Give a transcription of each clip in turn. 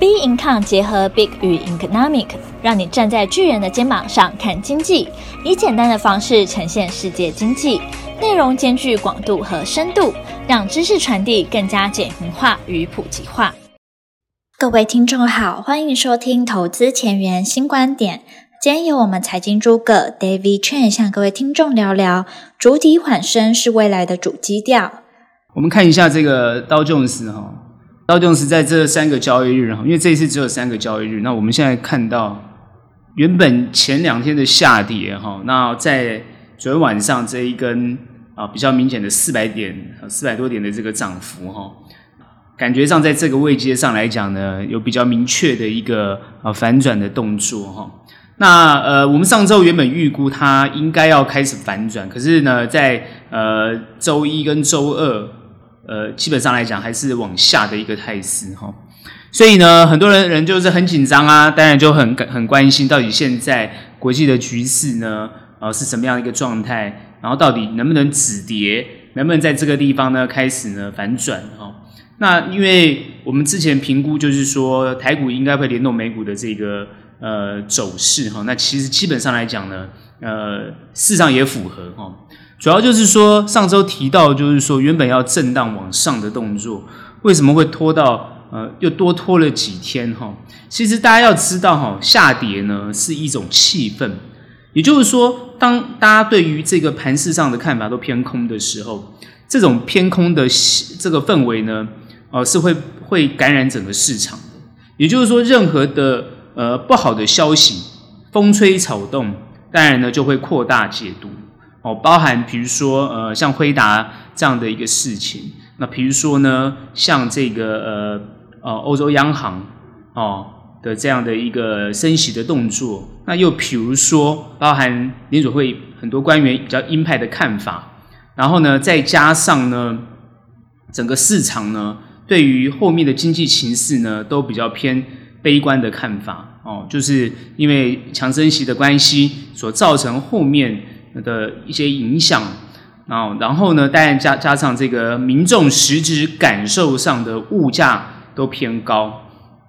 B Income 结合 Big 与 Economic，让你站在巨人的肩膀上看经济，以简单的方式呈现世界经济，内容兼具广度和深度，让知识传递更加简明化与普及化。各位听众好，欢迎收听投资前沿新观点。今天由我们财经诸葛 David Chen 向各位听众聊聊，主体缓升是未来的主基调。我们看一下这个道琼斯哈。道琼斯在这三个交易日哈，因为这一次只有三个交易日，那我们现在看到原本前两天的下跌哈，那在昨天晚上这一根啊比较明显的四百点、四百多点的这个涨幅哈，感觉上在这个位阶上来讲呢，有比较明确的一个啊反转的动作哈。那呃，我们上周原本预估它应该要开始反转，可是呢，在呃周一跟周二。呃，基本上来讲还是往下的一个态势哈，所以呢，很多人人就是很紧张啊，当然就很很关心到底现在国际的局势呢，呃，是什么样的一个状态，然后到底能不能止跌，能不能在这个地方呢开始呢反转哈？那因为我们之前评估就是说台股应该会联动美股的这个呃走势哈，那其实基本上来讲呢，呃，事实上也符合哈。主要就是说，上周提到，就是说原本要震荡往上的动作，为什么会拖到呃又多拖了几天哈？其实大家要知道哈，下跌呢是一种气氛，也就是说，当大家对于这个盘势上的看法都偏空的时候，这种偏空的这个氛围呢，呃是会会感染整个市场的。也就是说，任何的呃不好的消息，风吹草动，当然呢就会扩大解读。哦，包含比如说，呃，像辉达这样的一个事情，那比如说呢，像这个呃呃欧洲央行哦的这样的一个升息的动作，那又比如说，包含联准会很多官员比较鹰派的看法，然后呢，再加上呢，整个市场呢对于后面的经济情势呢都比较偏悲观的看法，哦，就是因为强升息的关系所造成后面。的一些影响啊，然后呢，当然加加上这个民众实质感受上的物价都偏高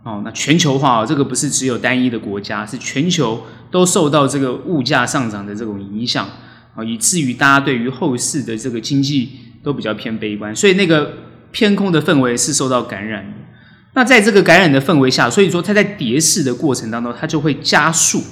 哦，那全球化这个不是只有单一的国家，是全球都受到这个物价上涨的这种影响啊，以至于大家对于后市的这个经济都比较偏悲观，所以那个偏空的氛围是受到感染的。那在这个感染的氛围下，所以说它在跌势的过程当中，它就会加速。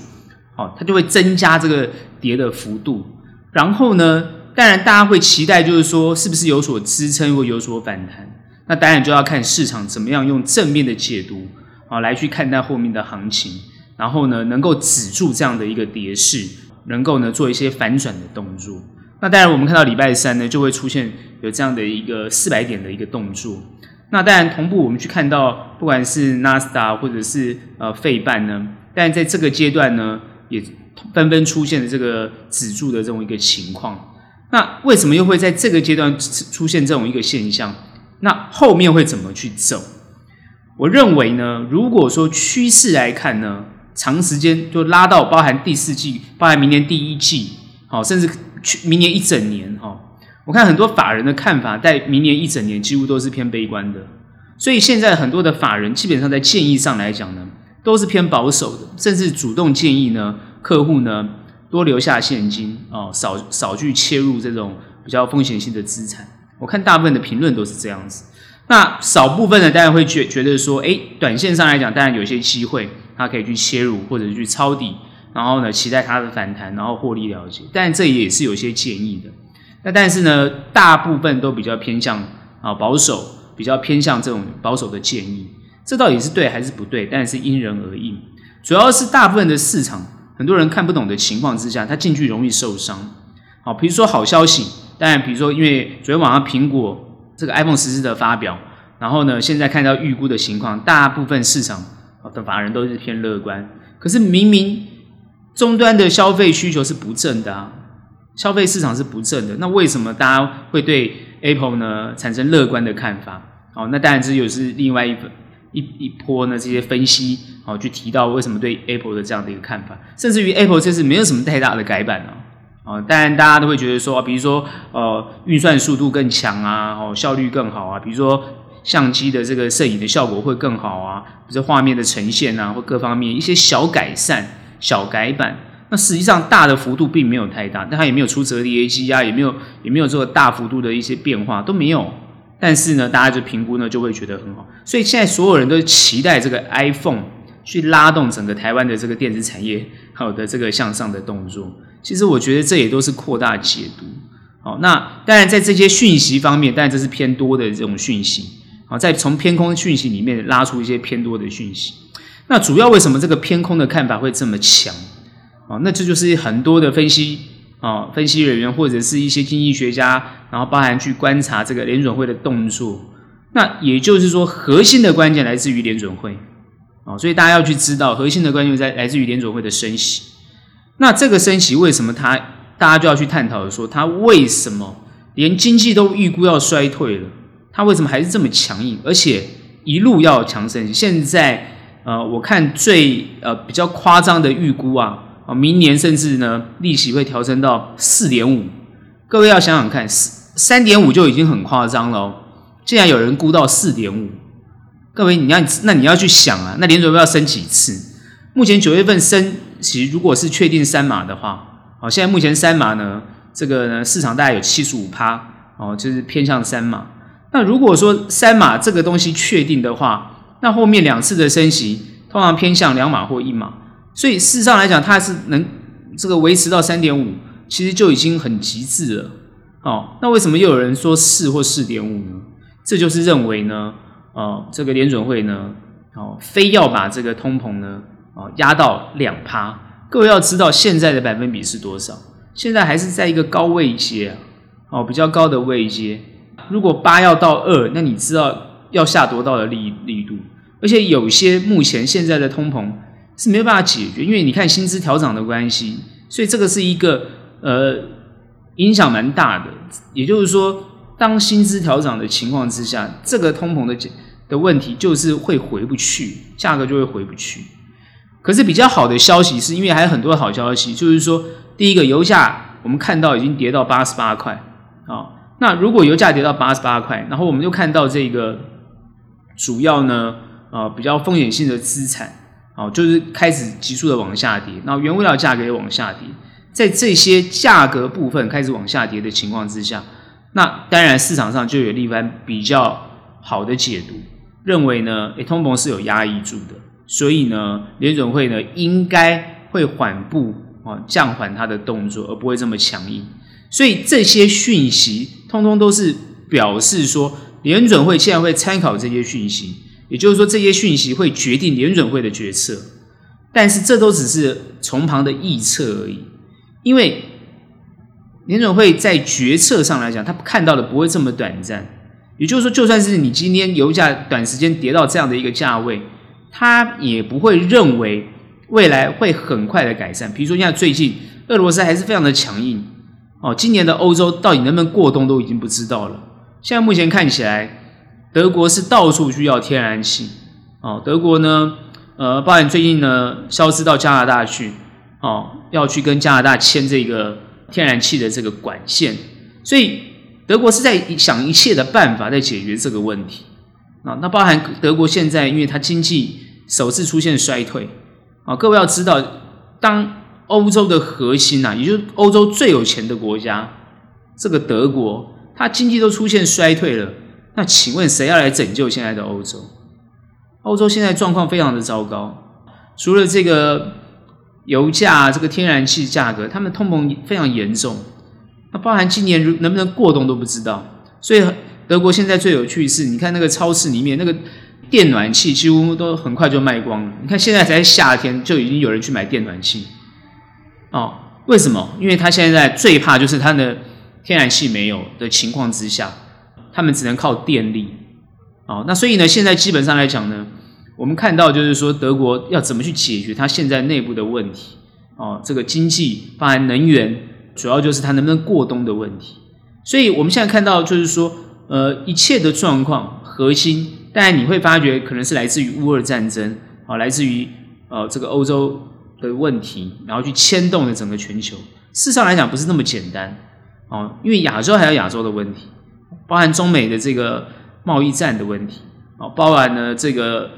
哦，它就会增加这个跌的幅度，然后呢，当然大家会期待，就是说是不是有所支撑或有所反弹？那当然就要看市场怎么样用正面的解读啊来去看待后面的行情，然后呢，能够止住这样的一个跌势，能够呢做一些反转的动作。那当然我们看到礼拜三呢就会出现有这样的一个四百点的一个动作。那当然同步我们去看到，不管是纳斯达或者是呃费半呢，但在这个阶段呢。也纷纷出现了这个止住的这种一个情况，那为什么又会在这个阶段出现这种一个现象？那后面会怎么去走？我认为呢，如果说趋势来看呢，长时间就拉到包含第四季，包含明年第一季，好，甚至去明年一整年哈。我看很多法人的看法，在明年一整年几乎都是偏悲观的，所以现在很多的法人基本上在建议上来讲呢。都是偏保守的，甚至主动建议呢，客户呢多留下现金哦，少少去切入这种比较风险性的资产。我看大部分的评论都是这样子。那少部分呢，当然会觉觉得说，诶，短线上来讲，当然有些机会，他可以去切入或者去抄底，然后呢，期待它的反弹，然后获利了结。但这也是有些建议的。那但是呢，大部分都比较偏向啊保守，比较偏向这种保守的建议。这到底是对还是不对？但是因人而异。主要是大部分的市场，很多人看不懂的情况之下，他进去容易受伤。好，比如说好消息，当然，比如说因为昨天晚上苹果这个 iPhone 十四的发表，然后呢，现在看到预估的情况，大部分市场的法人都是偏乐观。可是明明终端的消费需求是不正的啊，消费市场是不正的，那为什么大家会对 Apple 呢产生乐观的看法？好，那当然这又是另外一个。一一波呢，这些分析哦，去提到为什么对 Apple 的这样的一个看法，甚至于 Apple 这次没有什么太大的改版啊，哦，当然大家都会觉得说，比如说呃，运算速度更强啊，哦，效率更好啊，比如说相机的这个摄影的效果会更好啊，比如说画面的呈现啊，或各方面一些小改善、小改版。那实际上大的幅度并没有太大，但它也没有出折叠机啊，也没有也没有做大幅度的一些变化都没有。但是呢，大家就评估呢就会觉得很好，所以现在所有人都期待这个 iPhone 去拉动整个台湾的这个电子产业好的这个向上的动作。其实我觉得这也都是扩大解读。好，那当然在这些讯息方面，当然这是偏多的这种讯息。好，在从偏空讯息里面拉出一些偏多的讯息。那主要为什么这个偏空的看法会这么强？啊，那这就是很多的分析啊，分析人员或者是一些经济学家，然后包含去观察这个联准会的动作。那也就是说，核心的关键来自于联准会啊，所以大家要去知道，核心的关键在来自于联准会的升息。那这个升息为什么它，大家就要去探讨说，它为什么连经济都预估要衰退了，它为什么还是这么强硬，而且一路要强升？现在呃，我看最呃比较夸张的预估啊。啊，明年甚至呢，利息会调升到四点五。各位要想想看，三点五就已经很夸张了哦。竟然有人估到四点五，各位你要那你要去想啊，那联准会要升几次？目前九月份升息，如果是确定三码的话，好，现在目前三码呢，这个呢市场大概有七十五趴哦，就是偏向三码。那如果说三码这个东西确定的话，那后面两次的升息通常偏向两码或一码。所以事实上来讲，它是能这个维持到三点五，其实就已经很极致了。哦，那为什么又有人说四或四点五呢？这就是认为呢，哦，这个联准会呢，哦，非要把这个通膨呢，哦，压到两趴。各位要知道现在的百分比是多少？现在还是在一个高位阶啊，哦，比较高的位阶。如果八要到二，那你知道要下多大的力力度？而且有些目前现在的通膨。是没有办法解决，因为你看薪资调涨的关系，所以这个是一个呃影响蛮大的。也就是说，当薪资调涨的情况之下，这个通膨的的问题就是会回不去，价格就会回不去。可是比较好的消息是因为还有很多好消息，就是说，第一个油价我们看到已经跌到八十八块啊。那如果油价跌到八十八块，然后我们就看到这个主要呢啊比较风险性的资产。哦，就是开始急速的往下跌，然后原物料价格也往下跌，在这些价格部分开始往下跌的情况之下，那当然市场上就有一番比较好的解读，认为呢，诶，通膨是有压抑住的，所以呢，联准会呢应该会缓步啊降缓它的动作，而不会这么强硬。所以这些讯息通通都是表示说，联准会现在会参考这些讯息。也就是说，这些讯息会决定联准会的决策，但是这都只是从旁的预测而已。因为联准会在决策上来讲，他看到的不会这么短暂。也就是说，就算是你今天油价短时间跌到这样的一个价位，他也不会认为未来会很快的改善。比如说，现在最近俄罗斯还是非常的强硬哦，今年的欧洲到底能不能过冬都已经不知道了。现在目前看起来。德国是到处需要天然气，哦，德国呢，呃，包含最近呢，消失到加拿大去，哦，要去跟加拿大签这个天然气的这个管线，所以德国是在想一切的办法在解决这个问题，啊，那包含德国现在，因为它经济首次出现衰退，啊，各位要知道，当欧洲的核心呐，也就是欧洲最有钱的国家，这个德国，它经济都出现衰退了。那请问谁要来拯救现在的欧洲？欧洲现在状况非常的糟糕，除了这个油价、这个天然气价格，他们通膨非常严重。那包含今年如能不能过冬都不知道。所以德国现在最有趣的是，你看那个超市里面那个电暖气几乎都很快就卖光了。你看现在才夏天就已经有人去买电暖气哦？为什么？因为他现在最怕就是他的天然气没有的情况之下。他们只能靠电力，哦，那所以呢，现在基本上来讲呢，我们看到就是说，德国要怎么去解决它现在内部的问题，哦，这个经济包含能源，主要就是它能不能过冬的问题。所以我们现在看到就是说，呃，一切的状况核心，当然你会发觉可能是来自于乌尔战争，啊，来自于呃这个欧洲的问题，然后去牵动了整个全球。事实上来讲，不是那么简单，哦，因为亚洲还有亚洲的问题。包含中美的这个贸易战的问题。啊，包含呢这个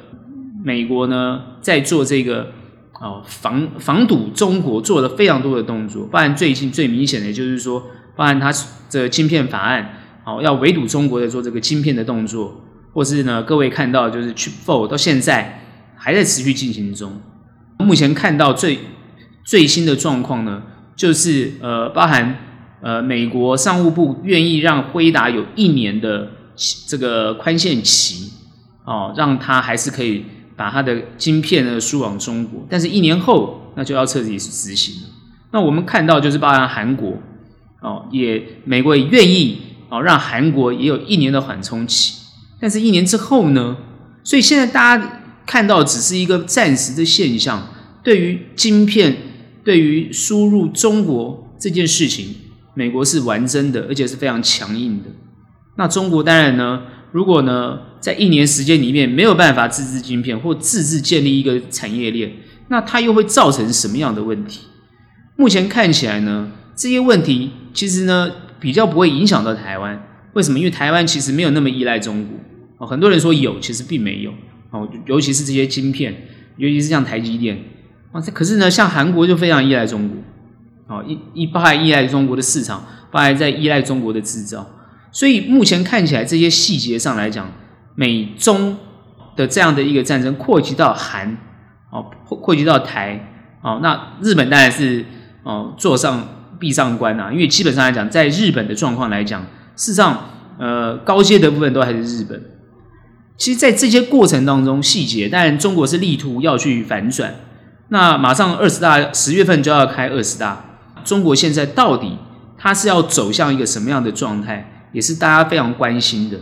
美国呢在做这个啊防防堵中国做了非常多的动作，包含最近最明显的就是说，包含它这个晶片法案，好要围堵中国的做这个晶片的动作，或是呢各位看到就是 Chip Four 到现在还在持续进行中。目前看到最最新的状况呢，就是呃包含呃美国商务部愿意让辉达有一年的这个宽限期，哦，让它还是可以把它的晶片呢输往中国，但是一年后那就要彻底执行了。那我们看到就是包含韩国。哦，也美国也愿意哦，让韩国也有一年的缓冲期，但是一年之后呢？所以现在大家看到只是一个暂时的现象。对于晶片，对于输入中国这件事情，美国是玩真的，而且是非常强硬的。那中国当然呢，如果呢在一年时间里面没有办法自制晶片或自制建立一个产业链，那它又会造成什么样的问题？目前看起来呢，这些问题。其实呢，比较不会影响到台湾。为什么？因为台湾其实没有那么依赖中国哦。很多人说有，其实并没有哦。尤其是这些晶片，尤其是像台积电啊。这可是呢，像韩国就非常依赖中国哦，一一不还依赖中国的市场，不还在依赖中国的制造。所以目前看起来，这些细节上来讲，美中的这样的一个战争扩及到韩哦，扩扩及到台哦。那日本当然是哦，坐上。闭上关啊，因为基本上来讲，在日本的状况来讲，事实上，呃，高阶的部分都还是日本。其实，在这些过程当中，细节，当然中国是力图要去反转。那马上二十大十月份就要开二十大，中国现在到底它是要走向一个什么样的状态，也是大家非常关心的。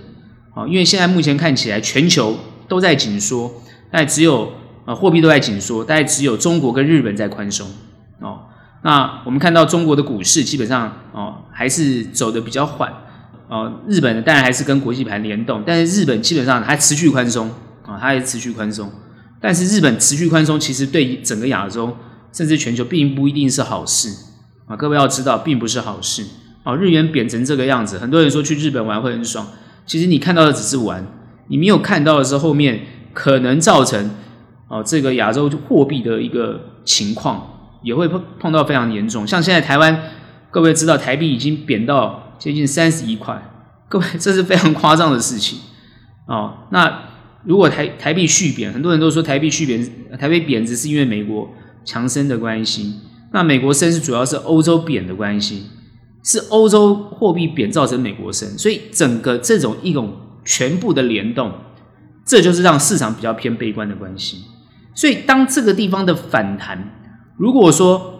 啊，因为现在目前看起来，全球都在紧缩，但只有呃货币都在紧缩，大概只有中国跟日本在宽松。哦。那我们看到中国的股市基本上哦还是走得比较缓，哦，日本当然还是跟国际盘联动，但是日本基本上还持续宽松啊，它还持续宽松，但是日本持续宽松其实对整个亚洲甚至全球并不一定是好事啊，各位要知道并不是好事哦，日元贬成这个样子，很多人说去日本玩会很爽，其实你看到的只是玩，你没有看到的是后面可能造成哦这个亚洲货币的一个情况。也会碰碰到非常严重，像现在台湾，各位知道台币已经贬到接近三十一块，各位这是非常夸张的事情哦。那如果台台币续贬，很多人都说台币续贬，台币贬值是因为美国强升的关系。那美国升是主要是欧洲贬的关系，是欧洲货币贬造成美国升，所以整个这种一种全部的联动，这就是让市场比较偏悲观的关系。所以当这个地方的反弹。如果说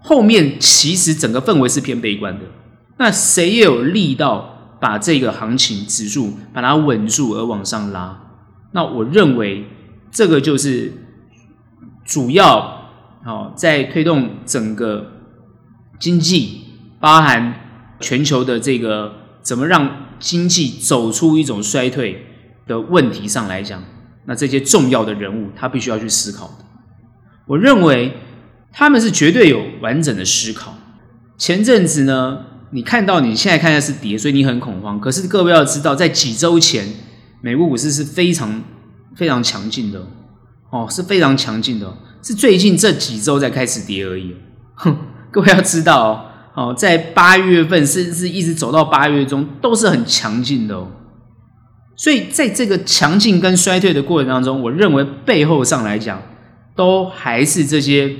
后面其实整个氛围是偏悲观的，那谁也有力道把这个行情指数把它稳住而往上拉？那我认为这个就是主要好在推动整个经济，包含全球的这个怎么让经济走出一种衰退的问题上来讲，那这些重要的人物他必须要去思考的。我认为他们是绝对有完整的思考。前阵子呢，你看到你现在看的是跌，所以你很恐慌。可是各位要知道，在几周前，美国股市是非常非常强劲的哦，是非常强劲的，是最近这几周才开始跌而已。哼，各位要知道哦，在八月份甚至是一直走到八月中，都是很强劲的哦。所以在这个强劲跟衰退的过程当中，我认为背后上来讲。都还是这些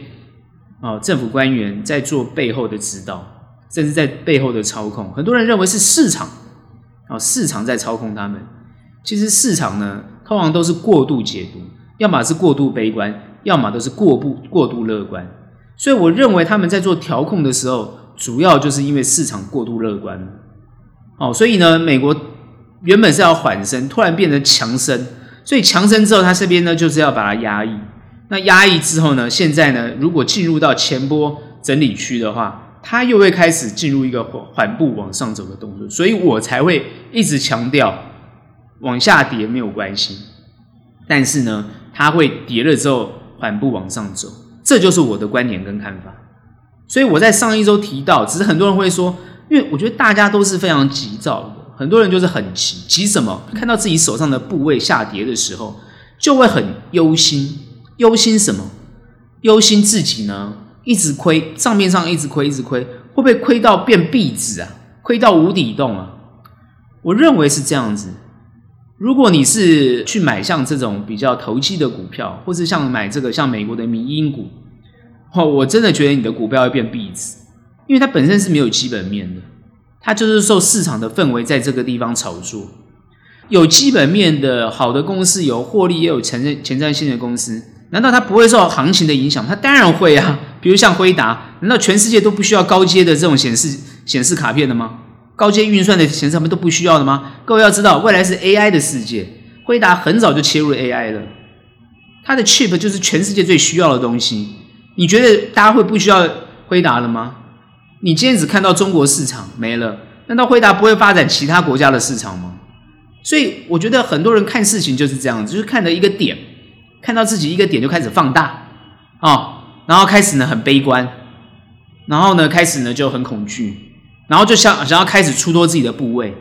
啊，政府官员在做背后的指导，甚至在背后的操控。很多人认为是市场啊，市场在操控他们。其实市场呢，通常都是过度解读，要么是过度悲观，要么都是过不过度乐观。所以我认为他们在做调控的时候，主要就是因为市场过度乐观。哦，所以呢，美国原本是要缓升，突然变成强升，所以强升之后，它这边呢就是要把它压抑。那压抑之后呢？现在呢？如果进入到前波整理区的话，它又会开始进入一个缓步往上走的动作，所以我才会一直强调往下跌没有关系，但是呢，它会跌了之后缓步往上走，这就是我的观点跟看法。所以我在上一周提到，只是很多人会说，因为我觉得大家都是非常急躁的，很多人就是很急，急什么？看到自己手上的部位下跌的时候，就会很忧心。忧心什么？忧心自己呢，一直亏，账面上一直亏，一直亏，会不会亏到变壁纸啊？亏到无底洞啊？我认为是这样子。如果你是去买像这种比较投机的股票，或是像买这个像美国的民营股，哦，我真的觉得你的股票会变壁纸，因为它本身是没有基本面的，它就是受市场的氛围在这个地方炒作。有基本面的好的公司，有获利也有前瞻前瞻性的公司，难道它不会受行情的影响？它当然会啊！比如像辉达，难道全世界都不需要高阶的这种显示显示卡片的吗？高阶运算的显示卡片都不需要的吗？各位要知道，未来是 AI 的世界，辉达很早就切入 AI 了，它的 chip 就是全世界最需要的东西。你觉得大家会不需要辉达了吗？你今天只看到中国市场没了，难道辉达不会发展其他国家的市场吗？所以我觉得很多人看事情就是这样子，就是看到一个点，看到自己一个点就开始放大啊、然后开始呢很悲观，然后呢开始呢就很恐惧，然后就想想要开始出多自己的部位，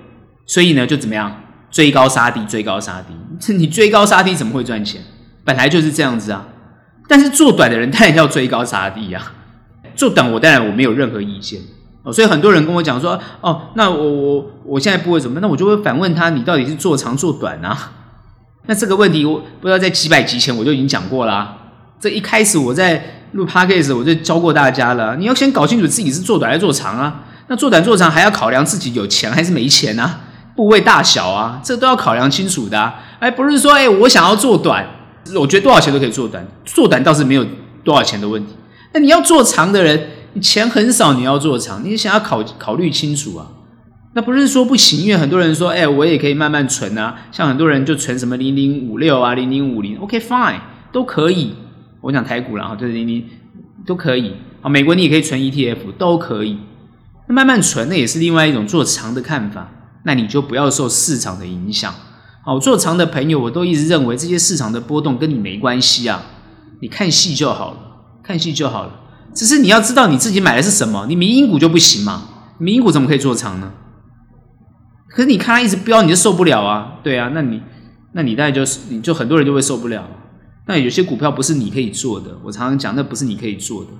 所以呢就怎么样追高杀低，追高杀低，你追高杀低怎么会赚钱？本来就是这样子啊。但是做短的人当然要追高杀低啊，做短我当然我没有任何意见。哦，所以很多人跟我讲说，哦，那我我我现在不会怎么？那我就会反问他，你到底是做长做短啊？那这个问题，我不知道在几百集前我就已经讲过啦、啊。这一开始我在录 podcast 我就教过大家了，你要先搞清楚自己是做短还是做长啊。那做短做长还要考量自己有钱还是没钱啊，部位大小啊，这都要考量清楚的、啊。哎，不是说哎，我想要做短，我觉得多少钱都可以做短，做短倒是没有多少钱的问题。那你要做长的人。你钱很少，你要做长，你想要考考虑清楚啊。那不是说不行，因为很多人说，哎，我也可以慢慢存啊。像很多人就存什么零零五六啊，零零五零，OK fine，都可以。我讲台股啦，就是零零都可以啊。美国你也可以存 ETF，都可以。慢慢存，那也是另外一种做长的看法。那你就不要受市场的影响。好，做长的朋友，我都一直认为这些市场的波动跟你没关系啊。你看戏就好了，看戏就好了。只是你要知道你自己买的是什么，你民营股就不行嘛？民营股怎么可以做长呢？可是你看它一直飙，你就受不了啊！对啊，那你那你大概就是你就很多人就会受不了。那有些股票不是你可以做的，我常常讲，那不是你可以做的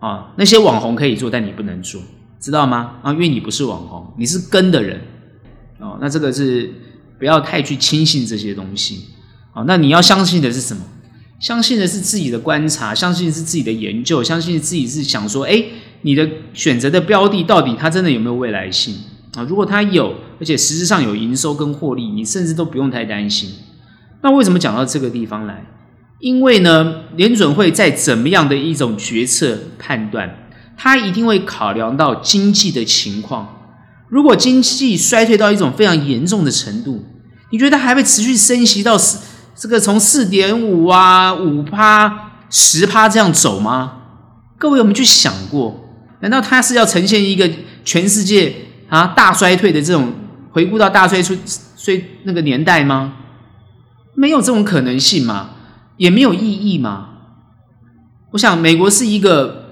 啊。那些网红可以做，但你不能做，知道吗？啊，因为你不是网红，你是跟的人哦。那这个是不要太去轻信这些东西哦。那你要相信的是什么？相信的是自己的观察，相信是自己的研究，相信自己是想说，诶，你的选择的标的到底它真的有没有未来性啊？如果它有，而且实质上有营收跟获利，你甚至都不用太担心。那为什么讲到这个地方来？因为呢，联准会在怎么样的一种决策判断，它一定会考量到经济的情况。如果经济衰退到一种非常严重的程度，你觉得还会持续升息到四？这个从四点五啊、五趴、十趴这样走吗？各位有没有去想过？难道它是要呈现一个全世界啊大衰退的这种回顾到大衰退衰那个年代吗？没有这种可能性嘛，也没有意义嘛。我想美国是一个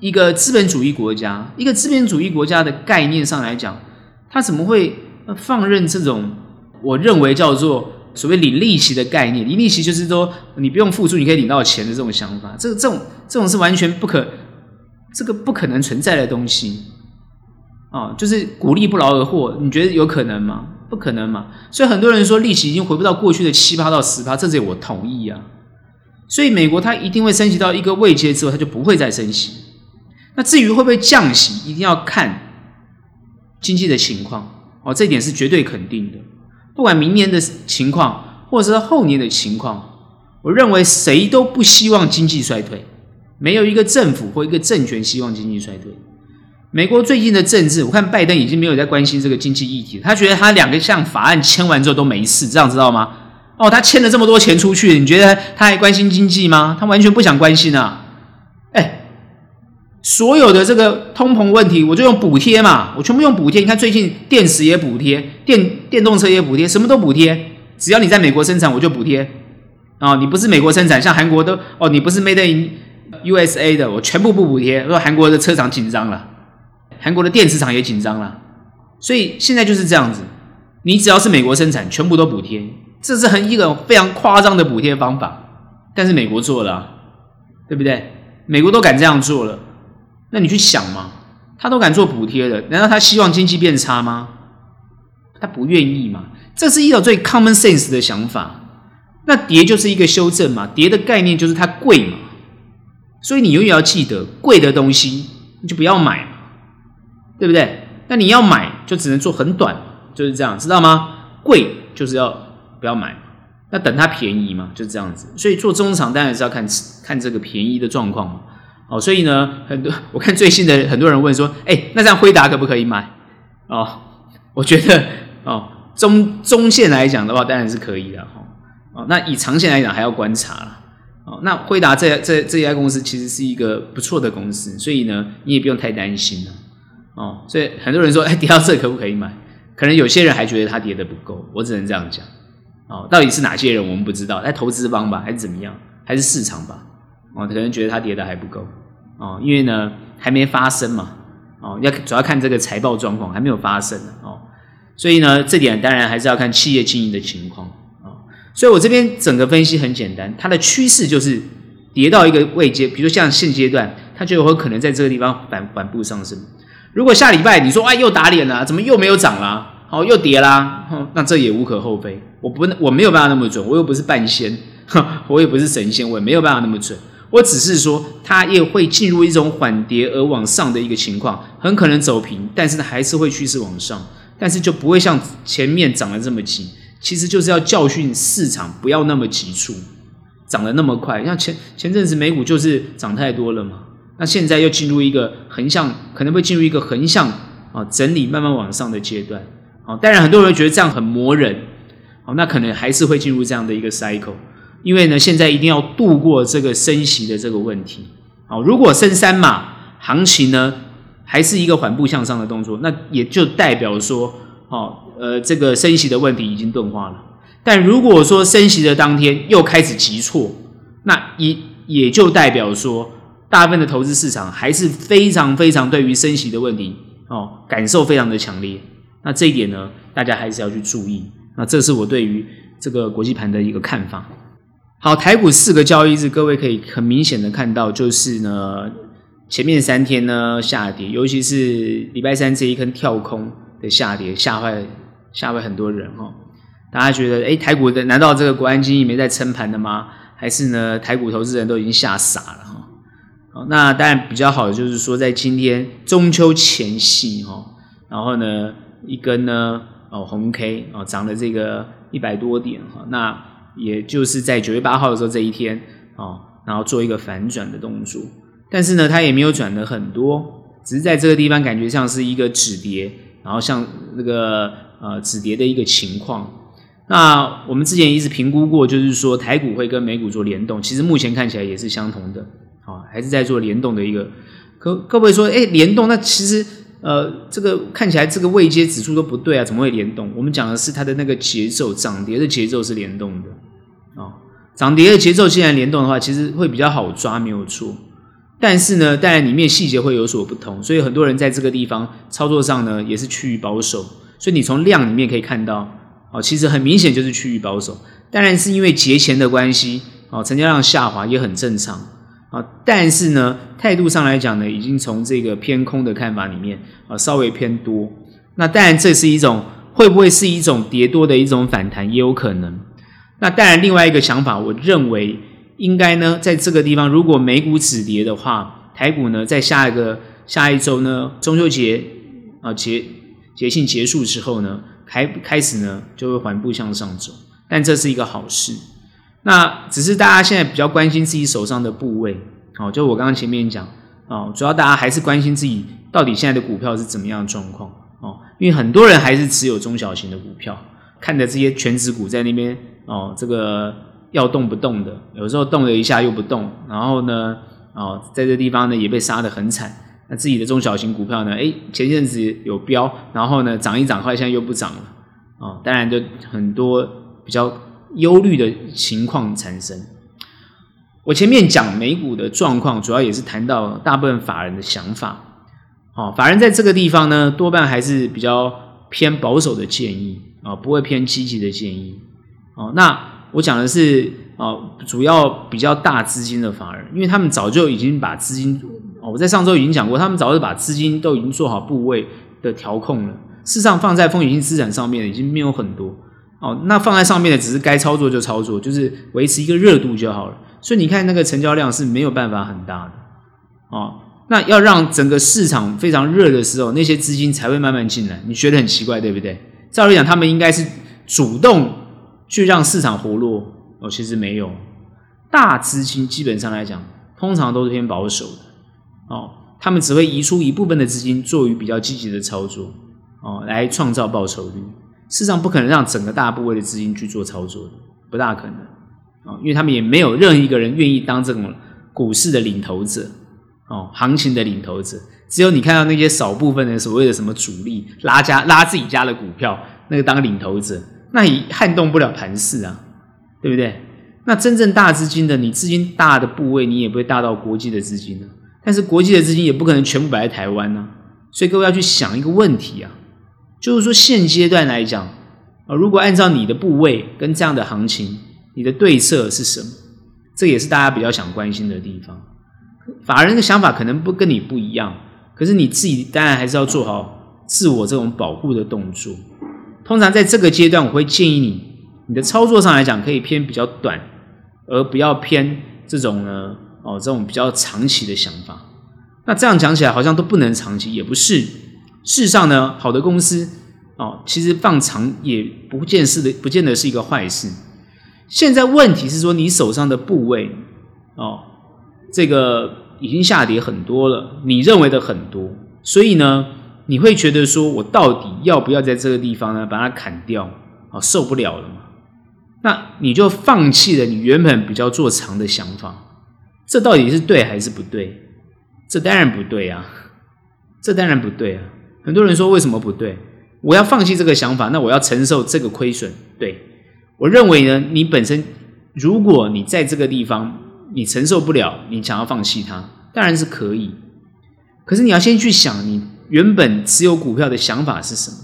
一个资本主义国家，一个资本主义国家的概念上来讲，它怎么会放任这种我认为叫做？所谓领利息的概念，领利息就是说你不用付出，你可以领到钱的这种想法，这这种这种是完全不可，这个不可能存在的东西啊，就是鼓励不劳而获，你觉得有可能吗？不可能嘛。所以很多人说利息已经回不到过去的七八到十趴，这这我同意啊。所以美国它一定会升息到一个位阶之后，它就不会再升息。那至于会不会降息，一定要看经济的情况哦，这一点是绝对肯定的。不管明年的情况，或者是后年的情况，我认为谁都不希望经济衰退，没有一个政府或一个政权希望经济衰退。美国最近的政治，我看拜登已经没有在关心这个经济议题，他觉得他两个项法案签完之后都没事，这样知道吗？哦，他签了这么多钱出去，你觉得他还关心经济吗？他完全不想关心啊！所有的这个通膨问题，我就用补贴嘛，我全部用补贴。你看最近电池也补贴，电电动车也补贴，什么都补贴。只要你在美国生产，我就补贴。啊、哦，你不是美国生产，像韩国都哦，你不是 Made in USA 的，我全部不补贴。说韩国的车厂紧张了，韩国的电池厂也紧张了。所以现在就是这样子，你只要是美国生产，全部都补贴，这是很一个非常夸张的补贴方法。但是美国做了，对不对？美国都敢这样做了，那你去想嘛，他都敢做补贴了，难道他希望经济变差吗？他不愿意嘛。这是一个最 common sense 的想法。那跌就是一个修正嘛，跌的概念就是它贵嘛。所以你永远要记得，贵的东西你就不要买嘛，对不对？那你要买就只能做很短，就是这样，知道吗？贵就是要不要买，那等它便宜嘛，就是这样子。所以做中长当然是要看看这个便宜的状况嘛。哦，所以呢，很多 我看最新的很多人问说，哎，那这样辉达可不可以买？哦，我觉得哦，中中线来讲的话，当然是可以的哈。哦，那以长线来讲还要观察了。哦，那辉达这这这家公司其实是一个不错的公司，所以呢，你也不用太担心了。哦，所以很多人说，哎，跌到这可不可以买？可能有些人还觉得它跌的不够，我只能这样讲。哦，到底是哪些人我们不知道，在投资方吧，还是怎么样，还是市场吧？哦，可能觉得它跌的还不够。哦，因为呢还没发生嘛。哦，要主要看这个财报状况还没有发生哦，所以呢，这点当然还是要看企业经营的情况。所以我这边整个分析很简单，它的趋势就是跌到一个位阶，比如像现阶段，它就有可能在这个地方反反复上升。如果下礼拜你说哎又打脸了，怎么又没有涨了？好又跌啦，那这也无可厚非。我不我没有办法那么准，我又不是半仙，我也不是神仙，我也没有办法那么准。我只是说它也会进入一种缓跌而往上的一个情况，很可能走平，但是呢还是会趋势往上，但是就不会像前面涨得这么急。其实就是要教训市场，不要那么急促，涨得那么快。像前前阵子美股就是涨太多了嘛，那现在又进入一个横向，可能会进入一个横向啊整理，慢慢往上的阶段。好，当然很多人觉得这样很磨人，好，那可能还是会进入这样的一个 cycle，因为呢，现在一定要度过这个升息的这个问题。好，如果升三码行情呢还是一个缓步向上的动作，那也就代表说，好。呃，这个升息的问题已经钝化了，但如果说升息的当天又开始急挫，那也也就代表说，大部分的投资市场还是非常非常对于升息的问题哦，感受非常的强烈。那这一点呢，大家还是要去注意。那这是我对于这个国际盘的一个看法。好，台股四个交易日，各位可以很明显的看到，就是呢，前面三天呢下跌，尤其是礼拜三这一根跳空的下跌，吓坏。吓坏很多人哈，大家觉得，诶，台股的难道这个国安基金没在撑盘的吗？还是呢，台股投资人都已经吓傻了哈？好，那当然比较好的就是说，在今天中秋前夕哈，然后呢，一根呢哦红 K 哦涨了这个一百多点哈，那也就是在九月八号的时候这一天哦，然后做一个反转的动作，但是呢，它也没有转的很多，只是在这个地方感觉像是一个止跌，然后像那个。呃，止跌的一个情况。那我们之前一直评估过，就是说台股会跟美股做联动，其实目前看起来也是相同的，啊，还是在做联动的一个。可各位说，哎，联动，那其实呃，这个看起来这个位阶指数都不对啊，怎么会联动？我们讲的是它的那个节奏，涨跌的节奏是联动的，涨跌的节奏既然联动的话，其实会比较好抓，没有错。但是呢，当然里面细节会有所不同，所以很多人在这个地方操作上呢，也是趋于保守。所以你从量里面可以看到，哦，其实很明显就是趋于保守。当然是因为节前的关系，哦，成交量下滑也很正常，啊，但是呢，态度上来讲呢，已经从这个偏空的看法里面，啊，稍微偏多。那当然这是一种会不会是一种跌多的一种反弹，也有可能。那当然另外一个想法，我认为应该呢，在这个地方，如果美股止跌的话，台股呢，在下一个下一周呢，中秋节啊节。节庆结束之后呢，开开始呢就会缓步向上走，但这是一个好事。那只是大家现在比较关心自己手上的部位，哦，就我刚刚前面讲，哦，主要大家还是关心自己到底现在的股票是怎么样的状况，哦，因为很多人还是持有中小型的股票，看着这些权值股在那边，哦，这个要动不动的，有时候动了一下又不动，然后呢，哦，在这地方呢也被杀得很惨。那自己的中小型股票呢？诶，前阵子有飙，然后呢涨一涨，后来现在又不涨了，哦，当然就很多比较忧虑的情况产生。我前面讲美股的状况，主要也是谈到大部分法人的想法，哦，法人在这个地方呢，多半还是比较偏保守的建议，啊，不会偏积极的建议哦。那我讲的是哦，主要比较大资金的法人，因为他们早就已经把资金哦，我在上周已经讲过，他们早就把资金都已经做好部位的调控了。事实上，放在风险性资产上面的已经没有很多哦。那放在上面的只是该操作就操作，就是维持一个热度就好了。所以你看那个成交量是没有办法很大的哦。那要让整个市场非常热的时候，那些资金才会慢慢进来。你觉得很奇怪，对不对？照理讲，他们应该是主动去让市场活络哦，其实没有。大资金基本上来讲，通常都是偏保守的哦，他们只会移出一部分的资金，做于比较积极的操作哦，来创造报酬率。市场不可能让整个大部位的资金去做操作的，不大可能哦，因为他们也没有任何一个人愿意当这种股市的领头者。哦，行情的领头者，只有你看到那些少部分的所谓的什么主力拉家拉自己家的股票，那个当领头者，那你撼动不了盘势啊，对不对？那真正大资金的，你资金大的部位，你也不会大到国际的资金呢。但是国际的资金也不可能全部摆在台湾呢。所以各位要去想一个问题啊，就是说现阶段来讲啊，如果按照你的部位跟这样的行情，你的对策是什么？这也是大家比较想关心的地方。法人的想法可能不跟你不一样，可是你自己当然还是要做好自我这种保护的动作。通常在这个阶段，我会建议你，你的操作上来讲可以偏比较短，而不要偏这种呢，哦，这种比较长期的想法。那这样讲起来好像都不能长期，也不是。事实上呢，好的公司哦，其实放长也不见是的，不见得是一个坏事。现在问题是说，你手上的部位哦。这个已经下跌很多了，你认为的很多，所以呢，你会觉得说，我到底要不要在这个地方呢把它砍掉？啊，受不了了嘛？那你就放弃了你原本比较做长的想法，这到底是对还是不对？这当然不对啊，这当然不对啊。很多人说为什么不对？我要放弃这个想法，那我要承受这个亏损。对，我认为呢，你本身如果你在这个地方。你承受不了，你想要放弃它，当然是可以。可是你要先去想，你原本持有股票的想法是什么？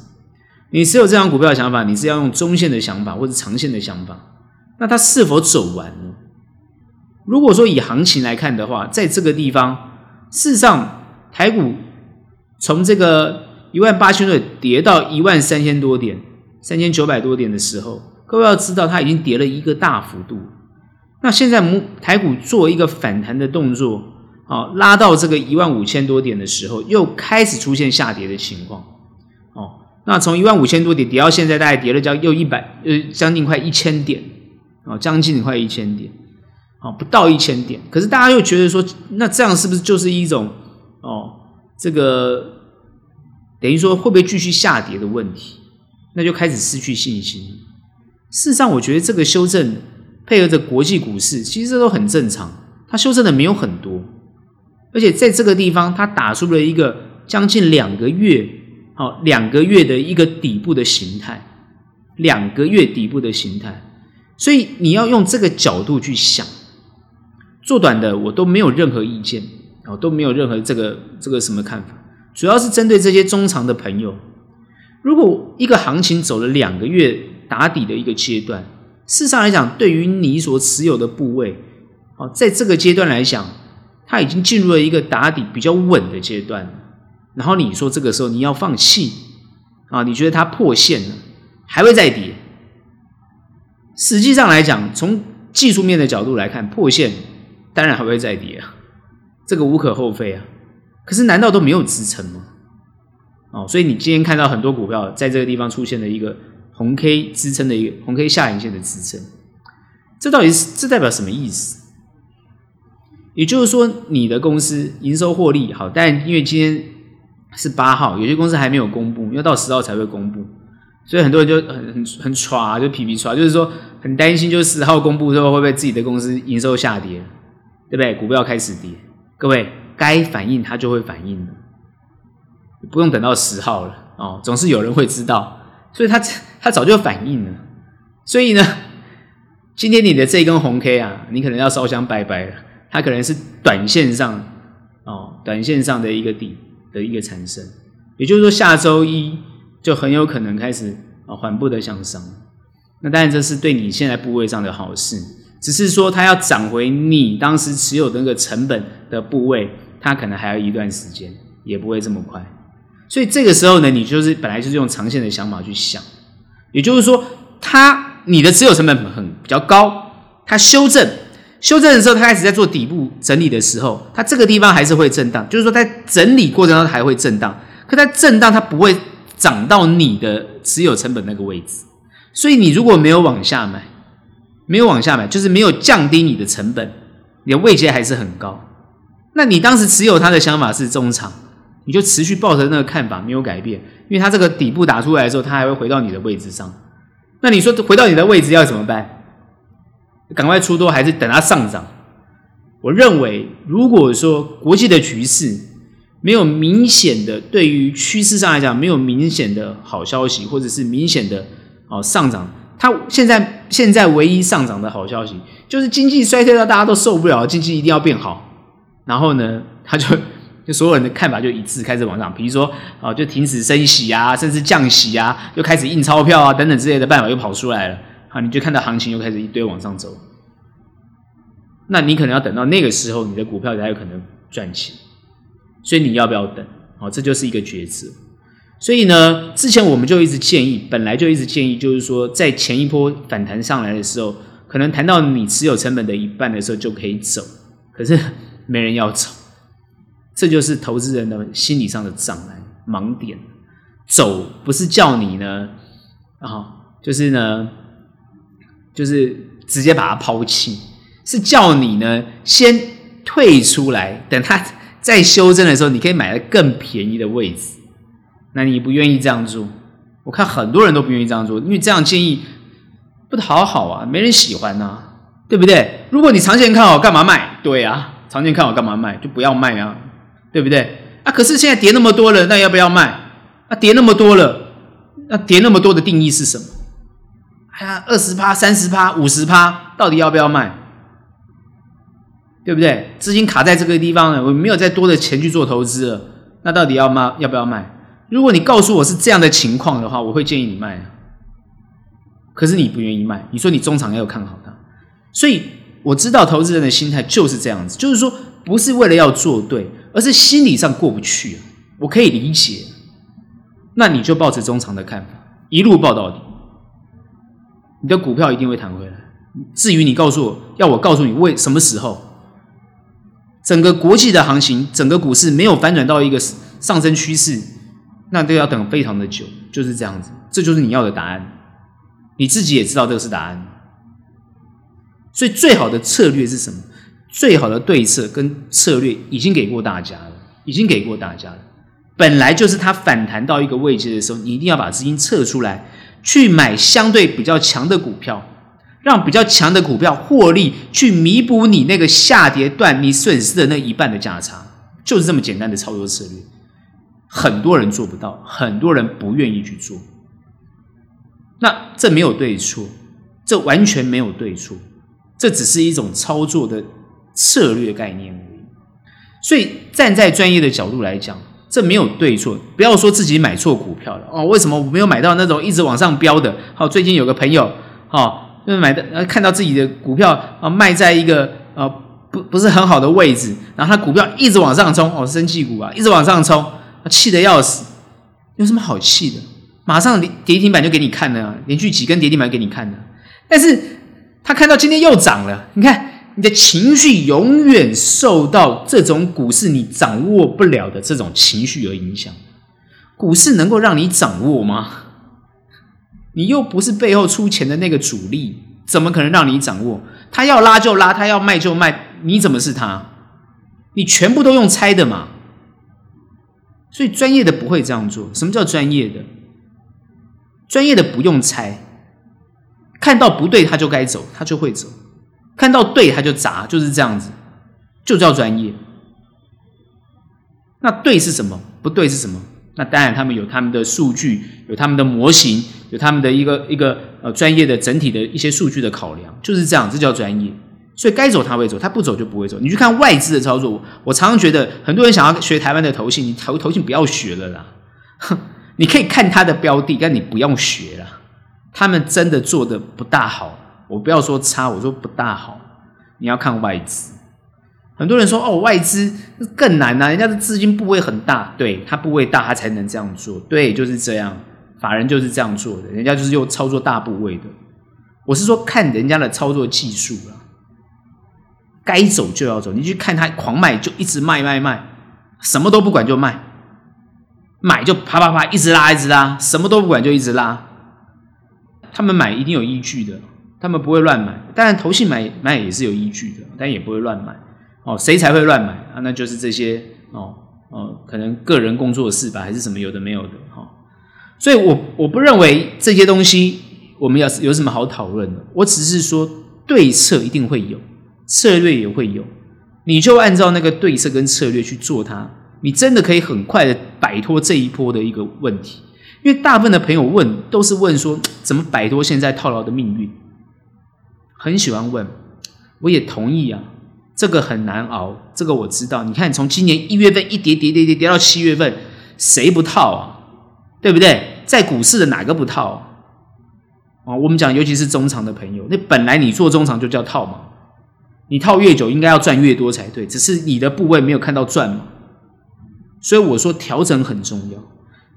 你持有这张股票的想法，你是要用中线的想法或者长线的想法？那它是否走完呢？如果说以行情来看的话，在这个地方，事实上台股从这个一万八千多点跌到一万三千多点、三千九百多点的时候，各位要知道，它已经跌了一个大幅度。那现在母台股做一个反弹的动作，好，拉到这个一万五千多点的时候，又开始出现下跌的情况，哦，那从一万五千多点跌到现在，大概跌了将又一百呃将近快一千点，哦，将近快一千点，哦，不到一千点，可是大家又觉得说，那这样是不是就是一种哦，这个等于说会不会继续下跌的问题？那就开始失去信心。事实上，我觉得这个修正。配合着国际股市，其实这都很正常。它修正的没有很多，而且在这个地方，它打出了一个将近两个月，好，两个月的一个底部的形态，两个月底部的形态。所以你要用这个角度去想，做短的我都没有任何意见，哦，都没有任何这个这个什么看法。主要是针对这些中长的朋友，如果一个行情走了两个月打底的一个阶段。事实上来讲，对于你所持有的部位，哦，在这个阶段来讲，它已经进入了一个打底比较稳的阶段。然后你说这个时候你要放弃啊？你觉得它破线了，还会再跌？实际上来讲，从技术面的角度来看，破线当然还会再跌啊，这个无可厚非啊。可是难道都没有支撑吗？哦，所以你今天看到很多股票在这个地方出现了一个。红 K 支撑的一个红 K 下影线的支撑，这到底是这代表什么意思？也就是说，你的公司营收获利好，但因为今天是八号，有些公司还没有公布，要到十号才会公布，所以很多人就很很很抓，就皮皮抓，就是说很担心，就是十号公布之后会不会自己的公司营收下跌，对不对？股票开始跌，各位该反应它就会反应的，不用等到十号了哦，总是有人会知道。所以它它早就反应了，所以呢，今天你的这根红 K 啊，你可能要烧香拜拜了。它可能是短线上哦，短线上的一个底的一个产生，也就是说下周一就很有可能开始啊缓步的向上。那当然这是对你现在部位上的好事，只是说它要涨回你当时持有的那个成本的部位，它可能还要一段时间，也不会这么快。所以这个时候呢，你就是本来就是用长线的想法去想，也就是说，它你的持有成本很比较高，它修正。修正的时候，它开始在做底部整理的时候，它这个地方还是会震荡，就是说在整理过程中还会震荡，可它震荡它不会涨到你的持有成本那个位置，所以你如果没有往下买，没有往下买，就是没有降低你的成本，你的位阶还是很高。那你当时持有它的想法是中长，你就持续抱着那个看法没有改变，因为它这个底部打出来的时候，它还会回到你的位置上。那你说回到你的位置要怎么办？赶快出多还是等它上涨？我认为，如果说国际的局势没有明显的，对于趋势上来讲没有明显的好消息，或者是明显的哦上涨，它现在现在唯一上涨的好消息就是经济衰退到大家都受不了，经济一定要变好。然后呢，他就就所有人的看法就一致开始往上，比如说哦，就停止升息啊，甚至降息啊，又开始印钞票啊等等之类的办法又跑出来了。啊，你就看到行情又开始一堆往上走，那你可能要等到那个时候，你的股票才有可能赚钱。所以你要不要等？好，这就是一个抉择。所以呢，之前我们就一直建议，本来就一直建议，就是说在前一波反弹上来的时候，可能谈到你持有成本的一半的时候就可以走，可是没人要走，这就是投资人的心理上的障碍、盲点。走不是叫你呢，啊，就是呢。就是直接把它抛弃，是叫你呢先退出来，等它再修正的时候，你可以买到更便宜的位置。那你不愿意这样做？我看很多人都不愿意这样做，因为这样建议不讨好啊，没人喜欢呐、对不对？如果你长线看好，干嘛卖？对啊，长线看好干嘛卖？就不要卖啊，对不对？啊，可是现在跌那么多了，那要不要卖？啊，跌那么多了，那跌那么多的定义是什么？哎呀，二十趴、三十趴、五十趴，到底要不要卖？对不对？资金卡在这个地方了，我没有再多的钱去做投资了，那到底要卖？要不要卖？如果你告诉我是这样的情况的话，我会建议你卖。可是你不愿意卖，你说你中长要看好它，所以我知道投资人的心态就是这样子，就是说不是为了要做对，而是心理上过不去。我可以理解，那你就抱着中长的看法，一路抱到底。你的股票一定会弹回来。至于你告诉我要我告诉你为什么时候，整个国际的行情，整个股市没有反转到一个上升趋势，那都要等非常的久。就是这样子，这就是你要的答案。你自己也知道这个是答案。所以最好的策略是什么？最好的对策跟策略已经给过大家了，已经给过大家了。本来就是它反弹到一个位置的时候，你一定要把资金撤出来。去买相对比较强的股票，让比较强的股票获利，去弥补你那个下跌段你损失的那一半的价差，就是这么简单的操作策略。很多人做不到，很多人不愿意去做。那这没有对错，这完全没有对错，这只是一种操作的策略概念而已。所以站在专业的角度来讲。这没有对错，不要说自己买错股票了哦。为什么我没有买到那种一直往上飙的？好，最近有个朋友，哦，就是买的，看到自己的股票啊卖在一个呃不不是很好的位置，然后他股票一直往上冲，哦，生气股啊，一直往上冲，气得要死。有什么好气的？马上跌停板就给你看了，连续几根跌停板给你看了。但是他看到今天又涨了，你看。你的情绪永远受到这种股市你掌握不了的这种情绪而影响。股市能够让你掌握吗？你又不是背后出钱的那个主力，怎么可能让你掌握？他要拉就拉，他要卖就卖，你怎么是他？你全部都用猜的嘛？所以专业的不会这样做。什么叫专业的？专业的不用猜，看到不对他就该走，他就会走。看到对他就砸，就是这样子，就叫专业。那对是什么？不对是什么？那当然他们有他们的数据，有他们的模型，有他们的一个一个呃专业的整体的一些数据的考量，就是这样，这叫专业。所以该走他会走，他不走就不会走。你去看外资的操作，我常常觉得很多人想要学台湾的投信，你投投信不要学了啦。哼，你可以看他的标的，但你不用学了。他们真的做的不大好。我不要说差，我说不大好。你要看外资，很多人说哦，外资更难呐、人家的资金部位很大，对，他部位大，他才能这样做，对，就是这样，法人就是这样做的，人家就是用操作大部位的。我是说看人家的操作技术啊，该走就要走，你去看他狂卖就一直卖卖卖，什么都不管就卖，买就啪啪啪一直拉一直拉，什么都不管就一直拉，他们买一定有依据的。他们不会乱买，当然投信买买也是有依据的，但也不会乱买。哦，谁才会乱买啊？那就是这些哦哦，可能个人工作室吧，还是什么有的没有的哈、哦。所以我我不认为这些东西我们要有什么好讨论的。我只是说对策一定会有，策略也会有，你就按照那个对策跟策略去做它，你真的可以很快的摆脱这一波的一个问题。因为大部分的朋友问都是问说怎么摆脱现在套牢的命运。很喜欢问，我也同意啊，这个很难熬，这个我知道。你看，从今年一月份一跌跌跌跌跌到七月份，谁不套啊？对不对？在股市的哪个不套啊？我们讲，尤其是中长的朋友，那本来你做中长就叫套嘛，你套越久应该要赚越多才对，只是你的部位没有看到赚嘛。所以我说调整很重要，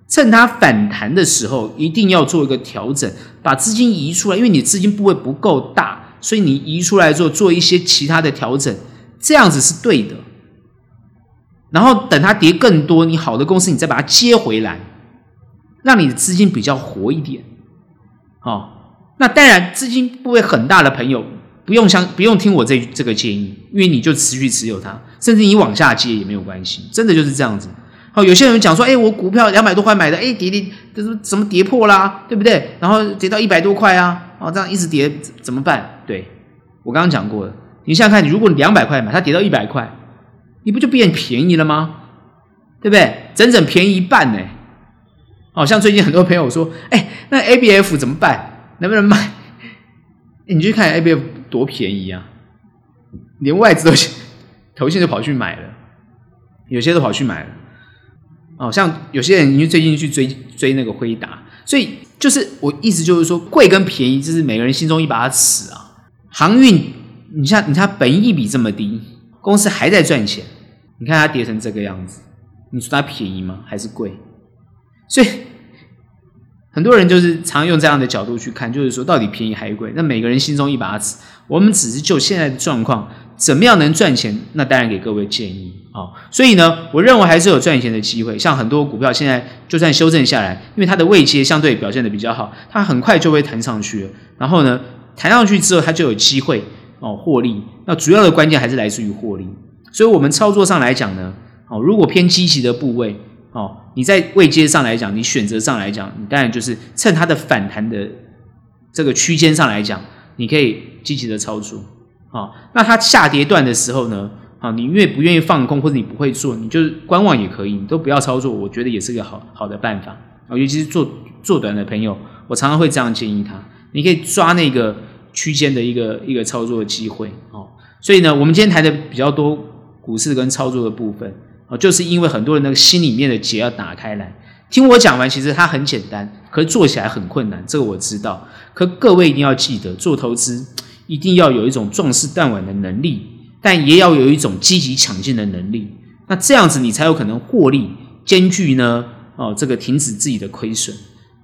趁它反弹的时候一定要做一个调整，把资金移出来，因为你资金部位不够大。所以你移出来之后，做一些其他的调整，这样子是对的。然后等它跌更多，你好的公司你再把它接回来，让你的资金比较活一点。哦，那当然资金部位很大的朋友不用相，不用听我这这个建议，因为你就持续持有它，甚至你往下接也没有关系，真的就是这样子。好，有些人讲说，哎，我股票两百多块买的，哎，跌跌，这是怎么跌破啦？对不对？然后跌到一百多块啊，哦，这样一直跌怎么办？对，我刚刚讲过了，你想想看，你如果两百块买，它跌到一百块，你不就变便宜了吗？对不对？整整便宜一半呢。好像最近很多朋友说，哎，那 ABF 怎么办？能不能买？你去看 ABF 多便宜啊，连外资都投信都跑去买了，有些都跑去买了。哦，像有些人，你最近去追追那个辉达，所以就是我意思就是说，贵跟便宜，就是每个人心中一把尺啊。航运，你像你看，本益比这么低，公司还在赚钱，你看它跌成这个样子，你说它便宜吗？还是贵？所以很多人就是常用这样的角度去看，就是说到底便宜还是贵？那每个人心中一把尺，我们只是就现在的状况，怎么样能赚钱？那当然给各位建议、哦。所以呢，我认为还是有赚钱的机会。像很多股票现在就算修正下来，因为它的位阶相对表现得比较好，它很快就会弹上去。然后呢，弹上去之后，它就有机会哦获利。那主要的关键还是来自于获利。所以我们操作上来讲呢，哦，如果偏积极的部位，哦，你在位阶上来讲，你选择上来讲，你当然就是趁它的反弹的这个区间上来讲，你可以积极的操作。啊，那它下跌段的时候呢，啊，你越不愿意放空，或者你不会做，你就观望也可以，你都不要操作，我觉得也是个好好的办法。啊，尤其是做做短的朋友，我常常会这样建议他。你可以抓那个区间的一个一个操作的机会哦。所以呢，我们今天谈的比较多股市跟操作的部分啊，就是因为很多人那个心里面的结要打开来。听我讲完，其实它很简单，可是做起来很困难，这个我知道。可各位一定要记得，做投资一定要有一种壮士断腕的能力，但也要有一种积极抢进的能力。那这样子你才有可能获利，兼具呢哦这个停止自己的亏损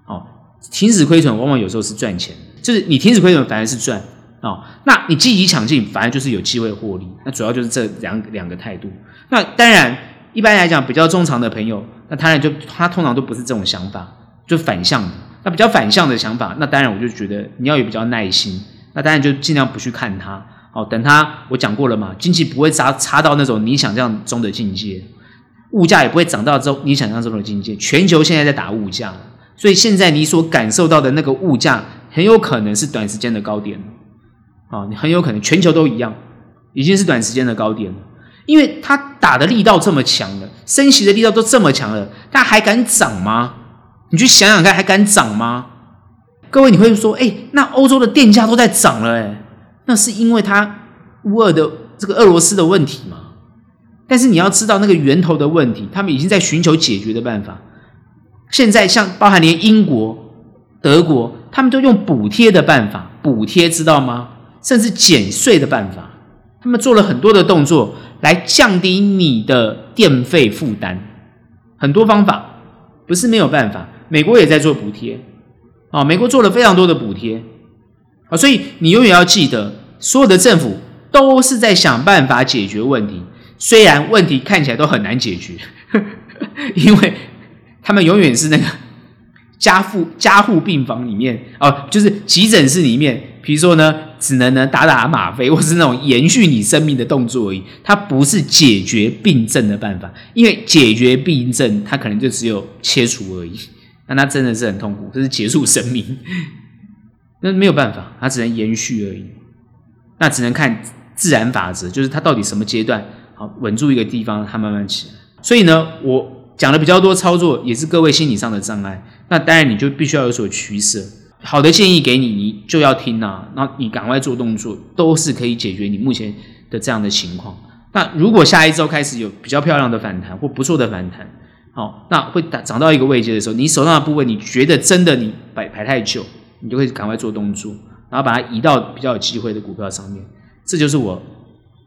哦。停止亏损，往往有时候是赚钱，就是你停止亏损反而是赚、哦。那你积极抢进，反而就是有机会获利。那主要就是这两两个态度。那当然，一般来讲比较中长的朋友，那当然就他通常都不是这种想法，就反向的。那比较反向的想法，那当然我就觉得你要有比较耐心。那当然就尽量不去看它哦。等它，我讲过了嘛，经济不会差差到那种你想象中的境界，物价也不会涨到这你想象中的境界。全球现在在打物价。所以现在你所感受到的那个物价，很有可能是短时间的高点啊！你很有可能全球都一样，已经是短时间的高点了。因为它打的力道这么强了，升息的力道都这么强了，它还敢涨吗？你去想想看，还敢涨吗？各位，你会说，哎，那欧洲的电价都在涨了，哎，那是因为它乌俄的这个俄罗斯的问题嘛？但是你要知道那个源头的问题，他们已经在寻求解决的办法。现在像包含连英国、德国他们都用补贴的办法，补贴知道吗？甚至减税的办法，他们做了很多的动作来降低你的电费负担，很多方法不是没有办法。美国也在做补贴，啊，美国做了非常多的补贴，啊，所以你永远要记得，所有的政府都是在想办法解决问题，虽然问题看起来都很难解决，因为他们永远是那个。加护加护病房里面哦，就是急诊室里面，比如说呢，只能呢打打吗啡，或是那种延续你生命的动作而已。它不是解决病症的办法，因为解决病症，它可能就只有切除而已。那它真的是很痛苦，这是结束生命，那没有办法，它只能延续而已。那只能看自然法则，就是它到底什么阶段好稳住一个地方，它慢慢起来。所以呢，我。讲的比较多操作，也是各位心理上的障碍。那当然，你就必须要有所取舍。好的建议给你，你就要听啊。那你赶快做动作，都是可以解决你目前的这样的情况。那如果下一周开始有比较漂亮的反弹或不错的反弹，好，那会打涨到一个位阶的时候，你手上的部位你觉得真的你摆排太久，你就会赶快做动作，然后把它移到比较有机会的股票上面。这就是我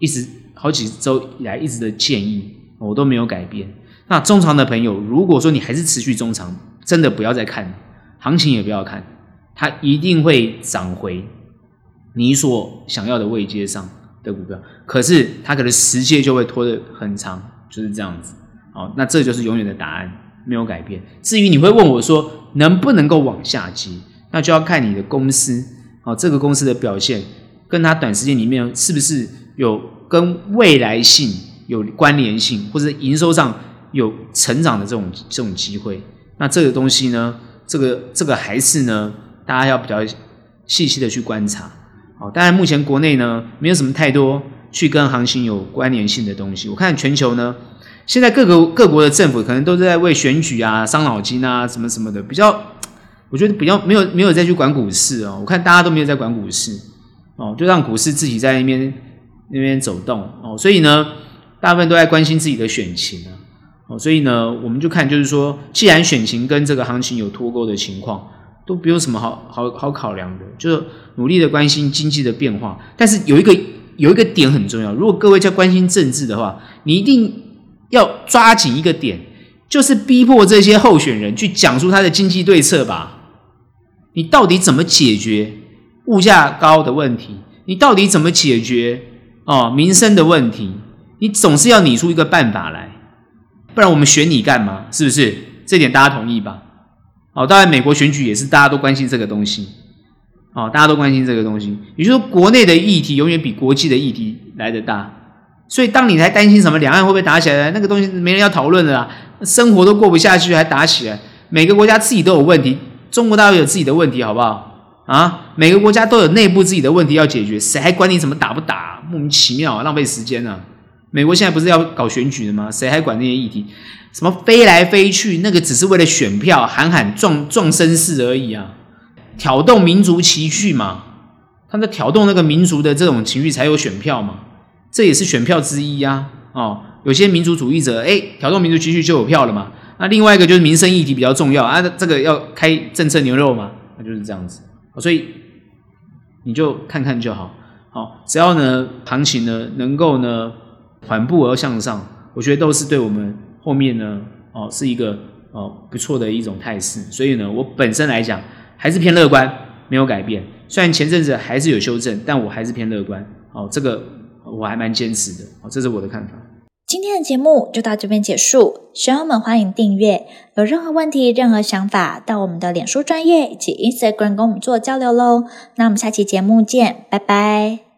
一直好几周以来一直的建议，我都没有改变。那中长的朋友，如果说你还是持续中长，真的不要再看行情，也不要看，它一定会涨回你所想要的位阶上的股票。可是它可能时间就会拖得很长，就是这样子。好，那这就是永远的答案，没有改变。至于你会问我说能不能够往下接，那就要看你的公司，哦，这个公司的表现跟它短时间里面是不是有跟未来性有关联性，或者营收上。有成长的这种这种机会，那这个东西呢，这个这个还是呢，大家要比较细细的去观察。好，当然目前国内呢，没有什么太多去跟行情有关联性的东西。我看全球呢，现在各个各国的政府可能都在为选举啊伤脑筋啊，什么什么的，比较我觉得比较没有没有再去管股市哦。我看大家都没有在管股市哦，就让股市自己在那边那边走动哦。所以呢，大部分都在关心自己的选情啊。哦，所以呢，我们就看，就是说，既然选情跟这个行情有脱钩的情况，都不用什么好好好考量的，就是努力的关心经济的变化。但是有一个有一个点很重要，如果各位在关心政治的话，你一定要抓紧一个点，就是逼迫这些候选人去讲出他的经济对策吧。你到底怎么解决物价高的问题？你到底怎么解决哦民生的问题？你总是要拟出一个办法来。不然我们选你干嘛？是不是？这点大家同意吧？哦，当然美国选举也是大家都关心这个东西。哦，大家都关心这个东西。也就是说，国内的议题永远比国际的议题来得大。所以，当你还担心什么两岸会不会打起来，那个东西没人要讨论的啦。生活都过不下去，还打起来？每个国家自己都有问题，中国大陆有自己的问题，好不好？啊，每个国家都有内部自己的问题要解决，谁还管你怎么打不打？莫名其妙啊，浪费时间啊！美国现在不是要搞选举的吗？谁还管那些议题？什么飞来飞去，那个只是为了选票，喊喊壮壮声势而已啊！挑动民族情绪嘛，他在挑动那个民族的这种情绪才有选票嘛，这也是选票之一呀、啊。哦，有些民族主义者，哎，挑动民族情绪就有票了嘛。那另外一个就是民生议题比较重要啊，这个要开政策牛肉嘛，那就是这样子。所以你就看看就好，好，只要呢行情呢能够呢。缓步而向上，我觉得都是对我们后面呢，哦，是一个哦不错的一种态势。所以呢，我本身来讲还是偏乐观，没有改变。虽然前阵子还是有修正，但我还是偏乐观。哦，这个我还蛮坚持的。哦，这是我的看法。本节目就到这边结束，学友们欢迎订阅。有任何问题、任何想法，到我们的脸书专业以及 Instagram 跟我们做交流喽。那我们下期节目见，拜拜。